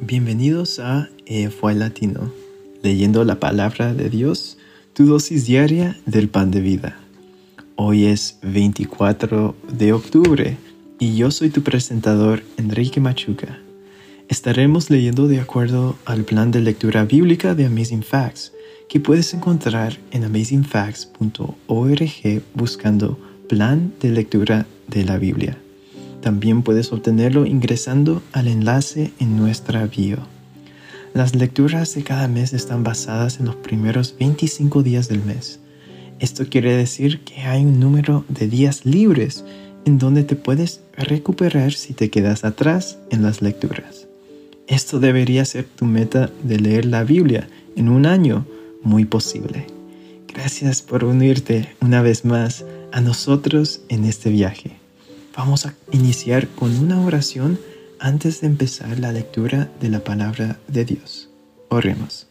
Bienvenidos a EFUA Latino, leyendo la palabra de Dios, tu dosis diaria del pan de vida. Hoy es 24 de octubre y yo soy tu presentador Enrique Machuca. Estaremos leyendo de acuerdo al plan de lectura bíblica de Amazing Facts, que puedes encontrar en amazingfacts.org buscando plan de lectura de la Biblia. También puedes obtenerlo ingresando al enlace en nuestra bio. Las lecturas de cada mes están basadas en los primeros 25 días del mes. Esto quiere decir que hay un número de días libres en donde te puedes recuperar si te quedas atrás en las lecturas. Esto debería ser tu meta de leer la Biblia en un año muy posible. Gracias por unirte una vez más a nosotros en este viaje. Vamos a iniciar con una oración antes de empezar la lectura de la palabra de Dios. Oremos.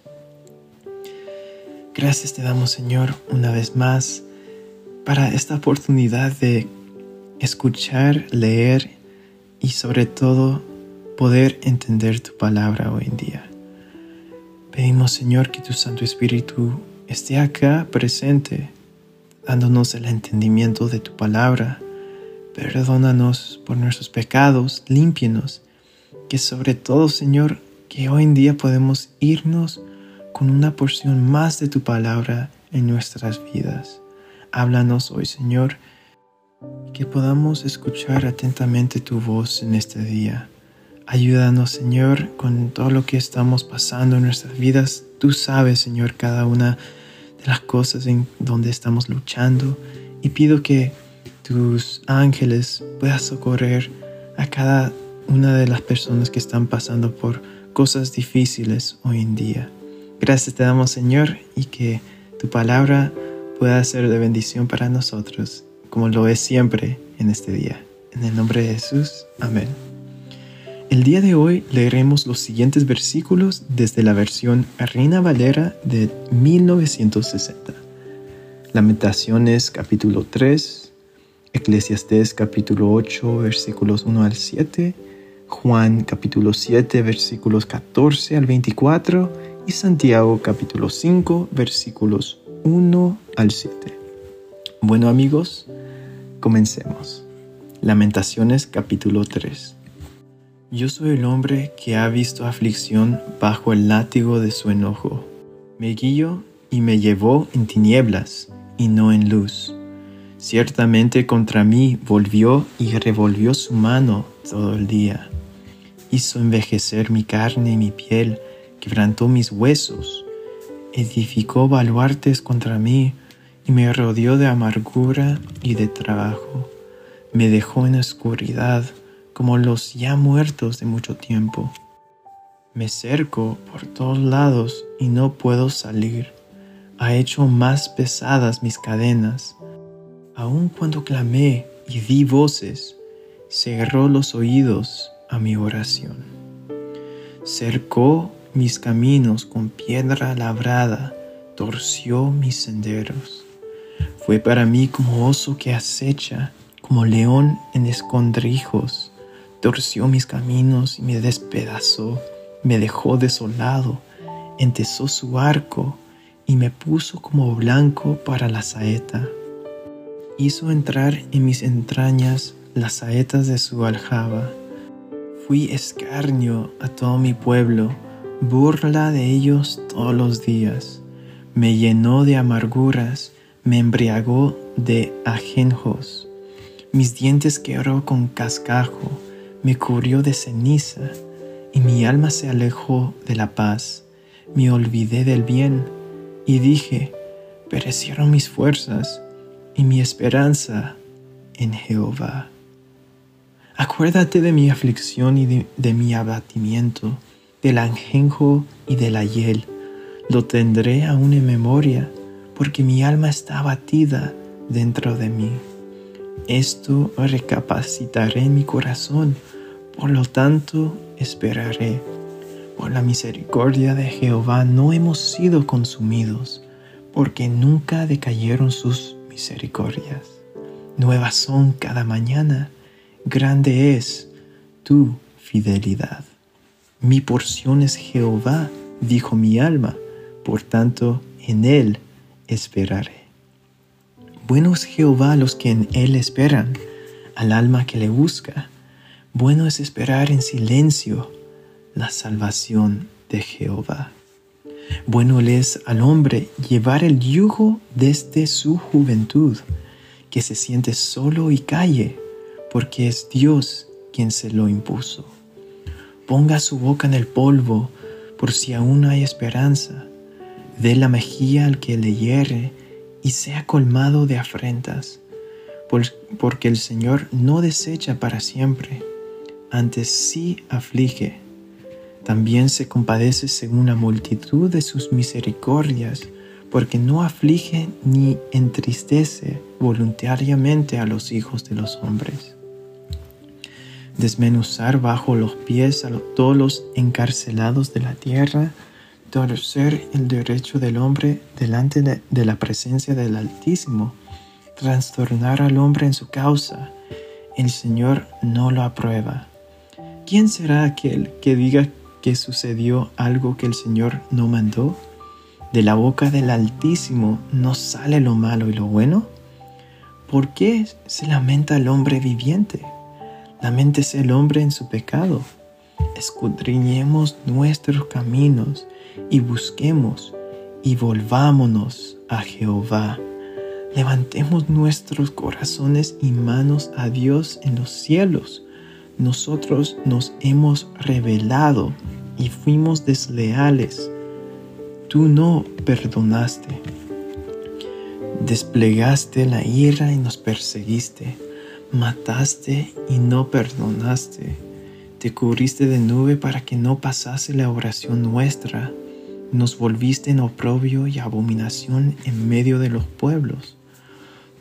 Gracias te damos Señor una vez más para esta oportunidad de escuchar, leer y sobre todo poder entender tu palabra hoy en día. Pedimos Señor que tu Santo Espíritu esté acá presente, dándonos el entendimiento de tu palabra Perdónanos por nuestros pecados, límpienos, que sobre todo, Señor, que hoy en día podemos irnos con una porción más de tu palabra en nuestras vidas. Háblanos hoy, Señor, que podamos escuchar atentamente tu voz en este día. Ayúdanos, Señor, con todo lo que estamos pasando en nuestras vidas. Tú sabes, Señor, cada una de las cosas en donde estamos luchando y pido que tus ángeles puedas socorrer a cada una de las personas que están pasando por cosas difíciles hoy en día. Gracias te damos Señor y que tu palabra pueda ser de bendición para nosotros, como lo es siempre en este día. En el nombre de Jesús, amén. El día de hoy leeremos los siguientes versículos desde la versión Reina Valera de 1960. Lamentaciones capítulo 3, Eclesiastés capítulo 8 versículos 1 al 7, Juan capítulo 7 versículos 14 al 24 y Santiago capítulo 5 versículos 1 al 7. Bueno amigos, comencemos. Lamentaciones capítulo 3. Yo soy el hombre que ha visto aflicción bajo el látigo de su enojo. Me guió y me llevó en tinieblas y no en luz Ciertamente contra mí volvió y revolvió su mano todo el día. Hizo envejecer mi carne y mi piel, quebrantó mis huesos, edificó baluartes contra mí y me rodeó de amargura y de trabajo. Me dejó en oscuridad como los ya muertos de mucho tiempo. Me cerco por todos lados y no puedo salir. Ha hecho más pesadas mis cadenas Aun cuando clamé y di voces, cerró los oídos a mi oración. Cercó mis caminos con piedra labrada, torció mis senderos. Fue para mí como oso que acecha, como león en escondrijos. Torció mis caminos y me despedazó, me dejó desolado, entesó su arco y me puso como blanco para la saeta hizo entrar en mis entrañas las saetas de su aljaba. Fui escarnio a todo mi pueblo, burla de ellos todos los días. Me llenó de amarguras, me embriagó de ajenjos. Mis dientes quebró con cascajo, me cubrió de ceniza, y mi alma se alejó de la paz. Me olvidé del bien, y dije, perecieron mis fuerzas y mi esperanza en Jehová. Acuérdate de mi aflicción y de, mi abatimiento, del anjenjo y de la hiel. Lo tendré aún en memoria, porque mi alma está abatida dentro de mí. Esto recapacitaré en mi corazón, por lo tanto esperaré. Por la misericordia de Jehová no hemos sido consumidos, porque nunca decayeron sus misericordias. Nuevas son cada mañana, grande es tu fidelidad. Mi porción es Jehová, dijo mi alma, por tanto en él esperaré. Bueno es Jehová los que en él esperan, al alma que le busca. Bueno es esperar en silencio la salvación de Jehová. Bueno es al hombre llevar el yugo desde su juventud, que se siente solo y calle, porque es Dios quien se lo impuso. Ponga su boca en el polvo, por si aún hay esperanza. Dé la mejilla al que le hierre y sea colmado de afrentas, porque el Señor no desecha para siempre, antes sí aflige. También se compadece según la multitud de sus misericordias, porque no aflige ni entristece voluntariamente a los hijos de los hombres. Desmenuzar bajo los pies a todos los encarcelados de la tierra, torcer el derecho del hombre delante de, la presencia del Altísimo, trastornar al hombre en su causa, el Señor no lo aprueba. ¿Quién será aquel que diga que sucedió algo que el Señor no mandó? ¿De la boca del Altísimo no sale lo malo y lo bueno? ¿Por qué se lamenta el hombre viviente? Lamentese el hombre en su pecado. Escudriñemos nuestros caminos y busquemos y volvámonos a Jehová. Levantemos nuestros corazones y manos a Dios en los cielos. Nosotros nos hemos rebelado y fuimos desleales. Tú no perdonaste. Desplegaste la ira y nos perseguiste. Mataste y no perdonaste. Te cubriste de nube para que no pasase la oración nuestra nos volviste en oprobio y abominación en medio de los pueblos.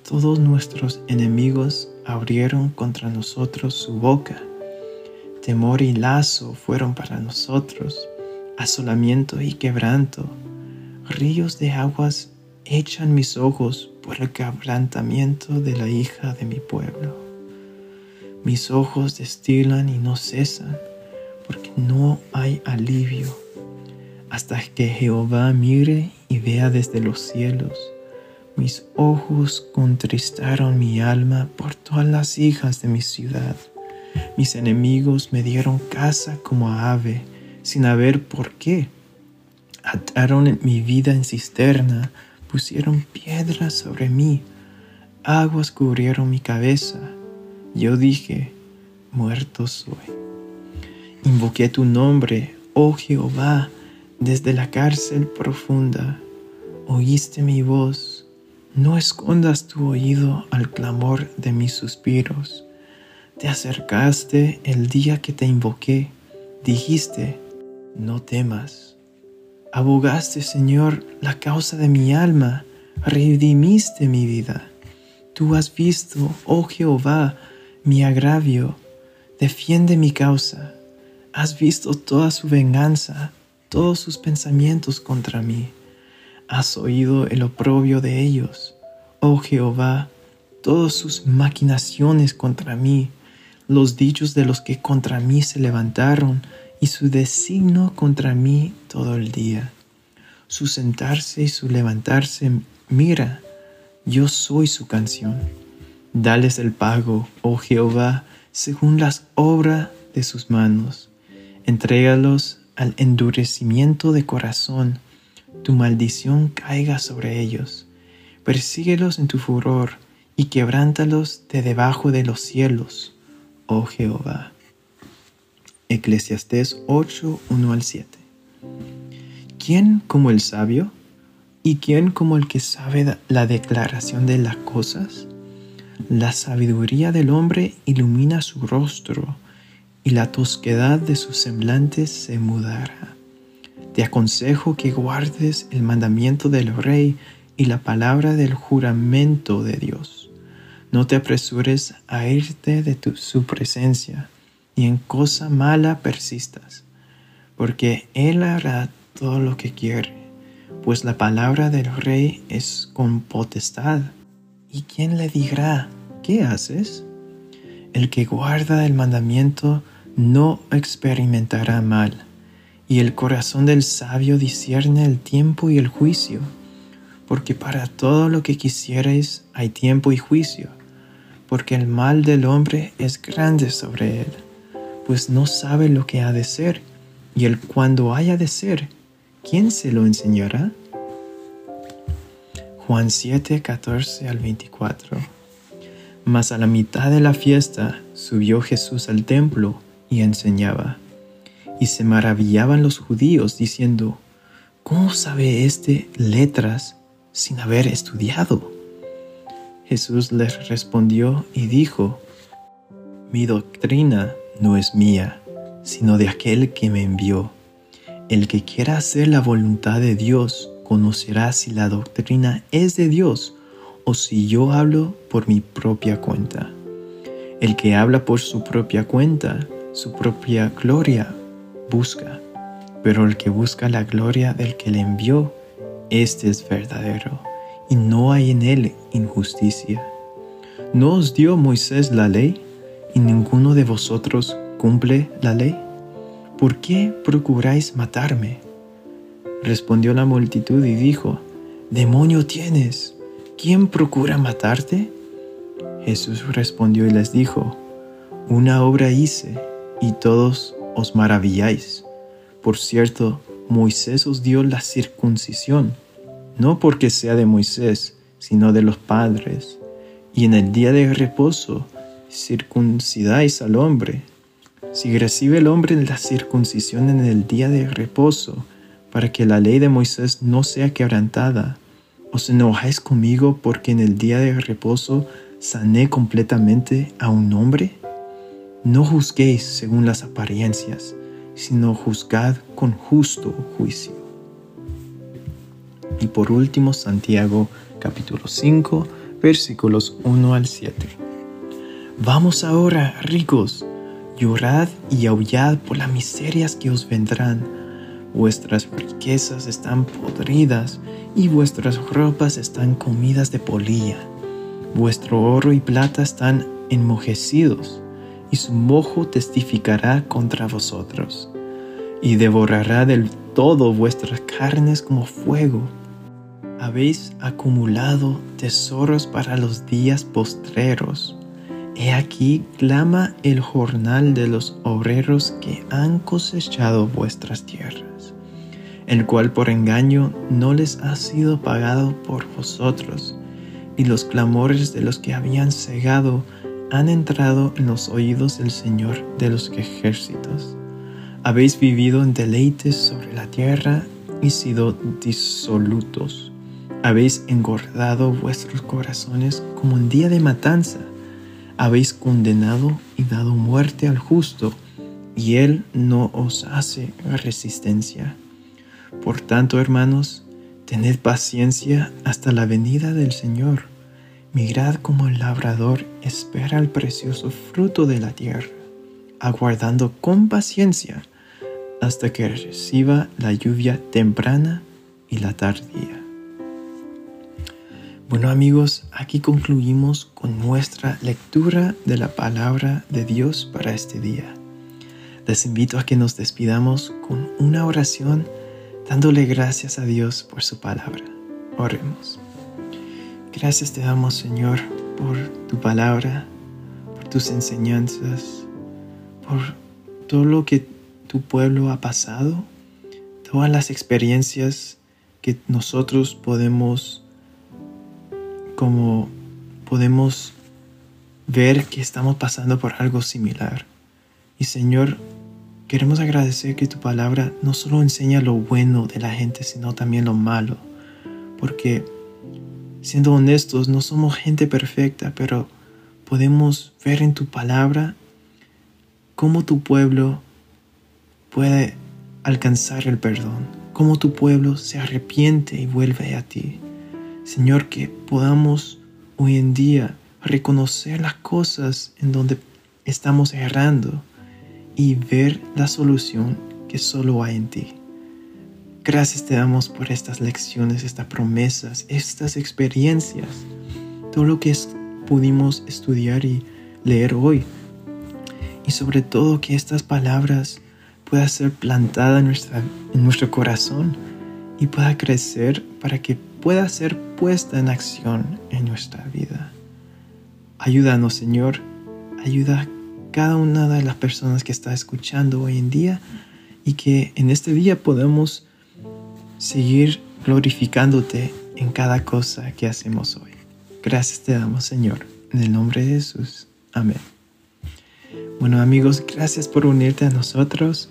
Todos nuestros enemigos abrieron contra nosotros su boca. Temor y lazo fueron para nosotros, asolamiento y quebranto. Ríos de aguas echan mis ojos por el quebrantamiento de la hija de mi pueblo. Mis ojos destilan y no cesan, porque no hay alivio hasta que Jehová mire y vea desde los cielos. Mis ojos contristaron mi alma por todas las hijas de mi ciudad. Mis enemigos me dieron casa como a ave, sin haber por qué. Ataron mi vida en cisterna, pusieron piedras sobre mí, aguas cubrieron mi cabeza. Yo dije, muerto soy. Invoqué tu nombre, oh Jehová, desde la cárcel profunda oíste mi voz, no escondas tu oído al clamor de mis suspiros. Te acercaste el día que te invoqué, dijiste, no temas. Abogaste, Señor, la causa de mi alma, redimiste mi vida. Tú has visto, oh Jehová, mi agravio, defiende mi causa. Has visto toda su venganza todos sus pensamientos contra mí. Has oído el oprobio de ellos, oh Jehová, todas sus maquinaciones contra mí, los dichos de los que contra mí se levantaron y su designio contra mí todo el día. Su sentarse y su levantarse, mira, yo soy su canción. Dales el pago, oh Jehová, según las obras de sus manos. Entrégalos al endurecimiento de corazón, tu maldición caiga sobre ellos. Persíguelos en tu furor y quebrántalos de debajo de los cielos, oh Jehová. Eclesiastés 8, 1 al 7. ¿Quién como el sabio? ¿Y quién como el que sabe la declaración de las cosas? La sabiduría del hombre ilumina su rostro y la tosquedad de sus semblantes se mudará. Te aconsejo que guardes el mandamiento del rey y la palabra del juramento de Dios. No te apresures a irte de su presencia, y en cosa mala persistas, porque Él hará todo lo que quiere, pues la palabra del rey es con potestad. ¿Y quién le dirá, ¿qué haces? El que guarda el mandamiento no experimentará mal, y el corazón del sabio discierne el tiempo y el juicio, porque para todo lo que quisierais hay tiempo y juicio, porque el mal del hombre es grande sobre él, pues no sabe lo que ha de ser, y el cuando haya de ser, ¿quién se lo enseñará? Juan 7, 14 al 24. Mas a la mitad de la fiesta subió Jesús al templo y enseñaba. Y se maravillaban los judíos diciendo, ¿cómo sabe éste letras sin haber estudiado? Jesús les respondió y dijo, Mi doctrina no es mía, sino de aquel que me envió. El que quiera hacer la voluntad de Dios conocerá si la doctrina es de Dios o si yo hablo por mi propia cuenta. El que habla por su propia cuenta, su propia gloria busca, pero el que busca la gloria del que le envió, este es verdadero, y no hay en él injusticia. ¿No os dio Moisés la ley, y ninguno de vosotros cumple la ley? ¿Por qué procuráis matarme? Respondió la multitud y dijo, Demonio tienes, ¿quién procura matarte? Jesús respondió y les dijo, Una obra hice, y todos os maravilláis. Por cierto, Moisés os dio la circuncisión, no porque sea de Moisés, sino de los padres. Y en el día de reposo circuncidáis al hombre. Si recibe el hombre la circuncisión en el día de reposo, para que la ley de Moisés no sea quebrantada, ¿os enojáis conmigo porque en el día de reposo sané completamente a un hombre? No juzguéis según las apariencias, sino juzgad con justo juicio. Y por último, Santiago capítulo 5, versículos 1 al 7. Vamos ahora, ricos, llorad y aullad por las miserias que os vendrán. Vuestras riquezas están podridas y vuestras ropas están comidas de polilla. Vuestro oro y plata están enmojecidos y su mojo testificará contra vosotros, y devorará del todo vuestras carnes como fuego. Habéis acumulado tesoros para los días postreros. He aquí clama el jornal de los obreros que han cosechado vuestras tierras, el cual por engaño no les ha sido pagado por vosotros, y los clamores de los que habían cegado han entrado en los oídos del Señor de los ejércitos. Habéis vivido en deleites sobre la tierra y sido disolutos. Habéis engordado vuestros corazones como un día de matanza. Habéis condenado y dado muerte al justo, y él no os hace resistencia. Por tanto, hermanos, tened paciencia hasta la venida del Señor. Mirad como el labrador espera el precioso fruto de la tierra, aguardando con paciencia hasta que reciba la lluvia temprana y la tardía. Bueno amigos, aquí concluimos con nuestra lectura de la palabra de Dios para este día. Les invito a que nos despidamos con una oración dándole gracias a Dios por su palabra. Oremos. Gracias te damos, Señor, por tu palabra, por tus enseñanzas, por todo lo que tu pueblo ha pasado, todas las experiencias que nosotros podemos como podemos ver que estamos pasando por algo similar. Y Señor, queremos agradecer que tu palabra no solo enseña lo bueno de la gente, sino también lo malo, porque Siendo honestos, no somos gente perfecta, pero podemos ver en tu palabra cómo tu pueblo puede alcanzar el perdón, cómo tu pueblo se arrepiente y vuelve a ti. Señor, que podamos hoy en día reconocer las cosas en donde estamos errando y ver la solución que solo hay en ti. Gracias te damos por estas lecciones, estas promesas, estas experiencias, todo lo que pudimos estudiar y leer hoy. Y sobre todo que estas palabras pueda ser plantada en, en nuestro corazón y pueda crecer para que pueda ser puesta en acción en nuestra vida. Ayúdanos, Señor, ayuda a cada una de las personas que está escuchando hoy en día y que en este día podamos seguir glorificándote en cada cosa que hacemos hoy. Gracias te damos, Señor, en el nombre de Jesús. Amén. Bueno amigos, gracias por unirte a nosotros.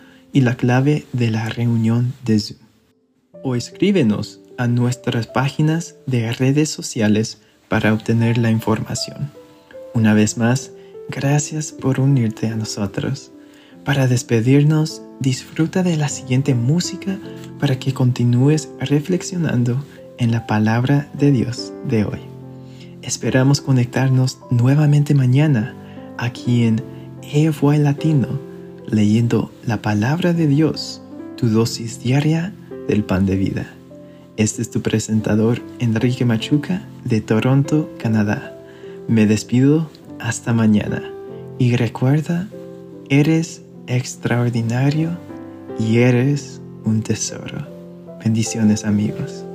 y la clave de la reunión de Zoom. O escríbenos a nuestras páginas de redes sociales para obtener la información. Una vez más, gracias por unirte a nosotros. Para despedirnos, disfruta de la siguiente música para que continúes reflexionando en la palabra de Dios de hoy. Esperamos conectarnos nuevamente mañana aquí en EFY Latino, leyendo la palabra de Dios, tu dosis diaria del pan de vida. Este es tu presentador Enrique Machuca de Toronto, Canadá. Me despido hasta mañana y recuerda, eres extraordinario y eres un tesoro. Bendiciones amigos.